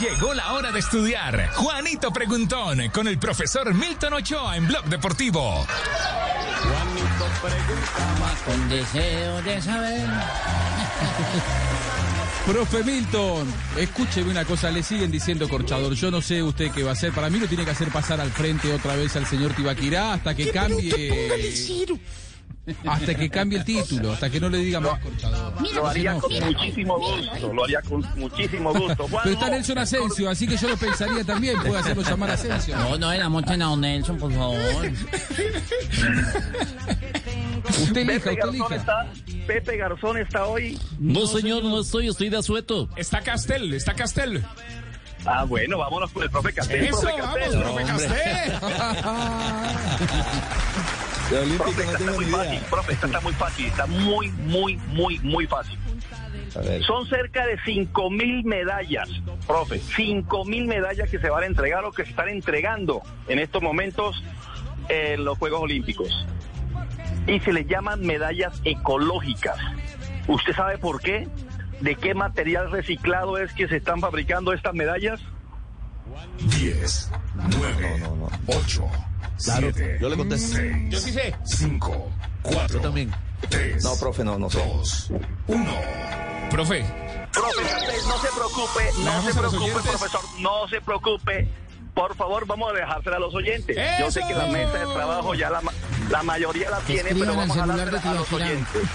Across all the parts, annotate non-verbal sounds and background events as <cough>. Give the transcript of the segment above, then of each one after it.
Llegó la hora de estudiar. Juanito Preguntón con el profesor Milton Ochoa en Blog Deportivo. Juanito preguntaba con deseo de saber. <laughs> Profe Milton, escúcheme una cosa, le siguen diciendo corchador. Yo no sé usted qué va a hacer. Para mí lo tiene que hacer pasar al frente otra vez al señor Tibaquirá hasta que cambie. Hasta que cambie el título, hasta que no le diga más corchador. Lo haría con muchísimo gusto, lo haría con muchísimo gusto. Pero está Nelson Asensio, así que yo lo pensaría también. Puede hacerlo llamar Asensio. No, no, era monten a don Nelson, por favor. <laughs> Usted elija, Pepe usted elija. está, Pepe Garzón está hoy. No, señor, no estoy, estoy de asueto. Está Castel, está Castel. Ah, bueno, vámonos con el profe Castel. Eso, profe vamos, Castel. profe <laughs> Castel. <laughs> Profe, esta está muy fácil, profe, esta está muy fácil, está muy, muy, muy, muy fácil. Son cerca de 5 mil medallas, profe, 5 mil medallas que se van a entregar o que se están entregando en estos momentos en los Juegos Olímpicos. Y se les llaman medallas ecológicas. ¿Usted sabe por qué? ¿De qué material reciclado es que se están fabricando estas medallas? 10, 9, 8, 7, yo le contesto. 6, Yo sí sé. 5, 4, Yo también. 3, No, profe, no, no sé. 2, 1. Profe, Profe no se preocupe, no se preocupe, profesor, no se preocupe. Por favor, vamos a dejársela a los oyentes. Yo sé que la mesa de trabajo ya la, la mayoría la tiene, pero al vamos a celular de a los oyentes. <laughs>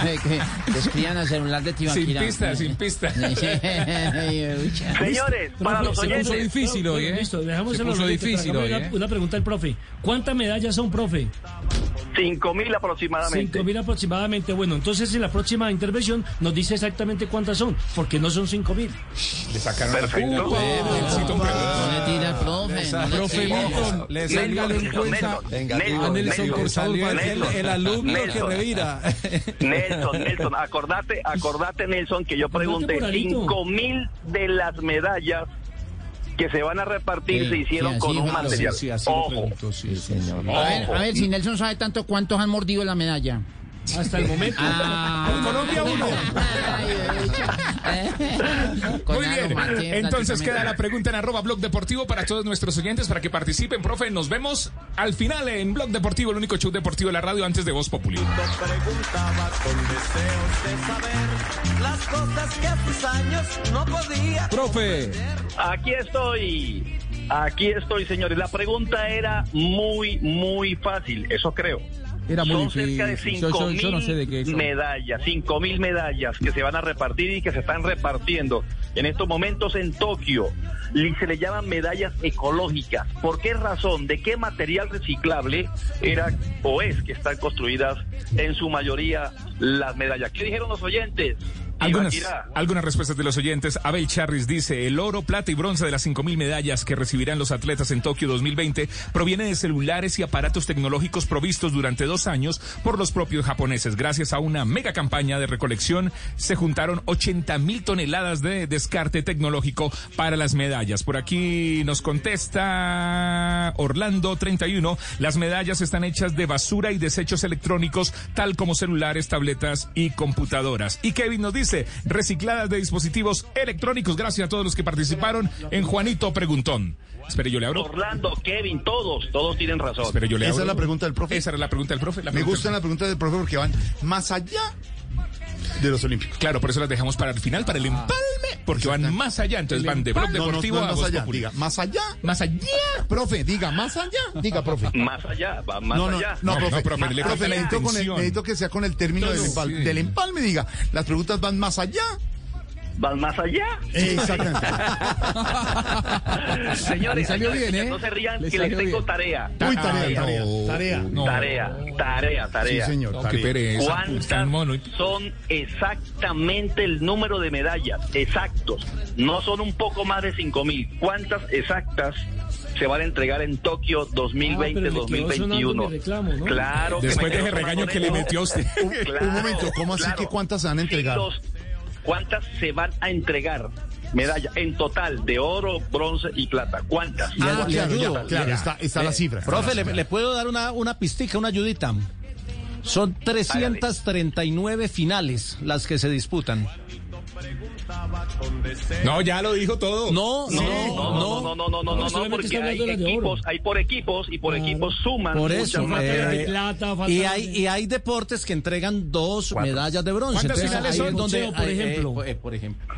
Que escriban al celular de Tibaquirá. sin pista, <laughs> sin pista. Señores, para los Se puso oyentes, difícil hoy, ¿eh? Listo, dejamos Se puso oyentes, difícil hoy, una, ¿eh? una pregunta al profe. ¿Cuántas medallas son, profe? 5 mil aproximadamente. Cinco mil aproximadamente. Bueno, entonces en la próxima intervención nos dice exactamente cuántas son, porque no son cinco mil. Le sacaron Perfecto. No preguntó. le tira al profe. no le Profe tira. Milton, téngalo en Nelson, a el, el alumno que Nelson. revira. Nelson, Nelson, acordate, acordate, Nelson, que yo pregunté. 5 mil de las medallas que se van a repartir Sí, se hicieron sí, con un material. Sí, Ojo. A ver, a ver, si Nelson sabe tanto, ¿cuántos han mordido la medalla? Hasta el momento. Ah, Colombia uno. Muy bien. Entonces queda la pregunta en arroba blog deportivo para todos nuestros oyentes para que participen. Profe, nos vemos al final en Blog Deportivo, el único show deportivo de la radio antes de Voz Populi. preguntaba con deseos de saber las cosas que a sus años no podía. Profe, aquí estoy. Aquí estoy, señores. La pregunta era muy, muy fácil, eso creo. Era muy Son cerca de difícil. Yo, 5 yo- mil no sé medallas, 5 mil medallas que se van a repartir y que se están repartiendo en estos momentos en Tokio. Y se le llaman medallas ecológicas. ¿Por qué razón? ¿De qué material reciclable era o es que están construidas en su mayoría las medallas? ¿Qué dijeron los oyentes? Algunas, respuestas de los oyentes. Abel Charris dice, el oro, plata y bronce de las 5.000 medallas que recibirán los atletas en Tokio 2020 proviene de celulares y aparatos tecnológicos provistos durante dos años por los propios japoneses. Gracias a una mega campaña de recolección se juntaron 80.000 toneladas de descarte tecnológico para las medallas. Por aquí nos contesta Orlando 31, las medallas están hechas de basura y desechos electrónicos tal como celulares, tabletas y computadoras. Y Kevin nos dice, recicladas de dispositivos electrónicos. Gracias a todos los que participaron en Juanito Preguntón. Espere, yo le abro. Orlando, Kevin, todos, todos tienen razón. Espere, yo le Esa abro. es la pregunta del profe. Esa era la pregunta del profe. La Me pregunta- gustan las preguntas del profe porque van más allá de los Olímpicos. Claro, por eso las dejamos para el final, para el empalme, porque van más allá. Entonces van de Blog No, no, Deportivo no, a más allá. Diga, más allá. Más allá. Profe, diga, más allá. Diga, profe. Más allá, va más no, no, allá. no, No, profe, no, profe, le profe, necesito, con el- necesito que sea con el término del, empalme, sí. del empalme, diga, las preguntas van más allá. ¿Van más allá? Exactamente. <laughs> Señores, salió señores, bien, ¿eh? no se rían Le que les tengo bien. tarea. Uy, tarea, tarea, no. tarea. No. Tarea, tarea, Sí, señor, tarea. pereza. ¿Cuántas mono. son exactamente el número de medallas? Exactos. No son un poco más de 5 mil. ¿Cuántas exactas se van a entregar en Tokio Ah, pero le quedó 2020-2021? sonando mi reclamo, ¿no? Claro. Después de ese regaño que le metió a usted. Un, un momento, ¿cómo así que cuántas se van a entregar? ¿Cuántas se van a entregar? Medalla en total de oro, bronce y plata. ¿Cuántas? Ah, le claro, claro, mira. está, está la cifra. está Profe, la le, cifra. le puedo dar una, una pistica, una ayudita. Son 339 finales las que se disputan. No, ya lo dijo todo. No, no, No, no. no, no, no, no, no, no, no, porque hay equipos, hay por equipos y por equipos suman Por eso. más eh, plata, y, hay, y hay deportes que entregan dos medallas de bronce. ¿Cuántas Entonces, finales son? por eh, eh, ejemplo. eh, por ejemplo.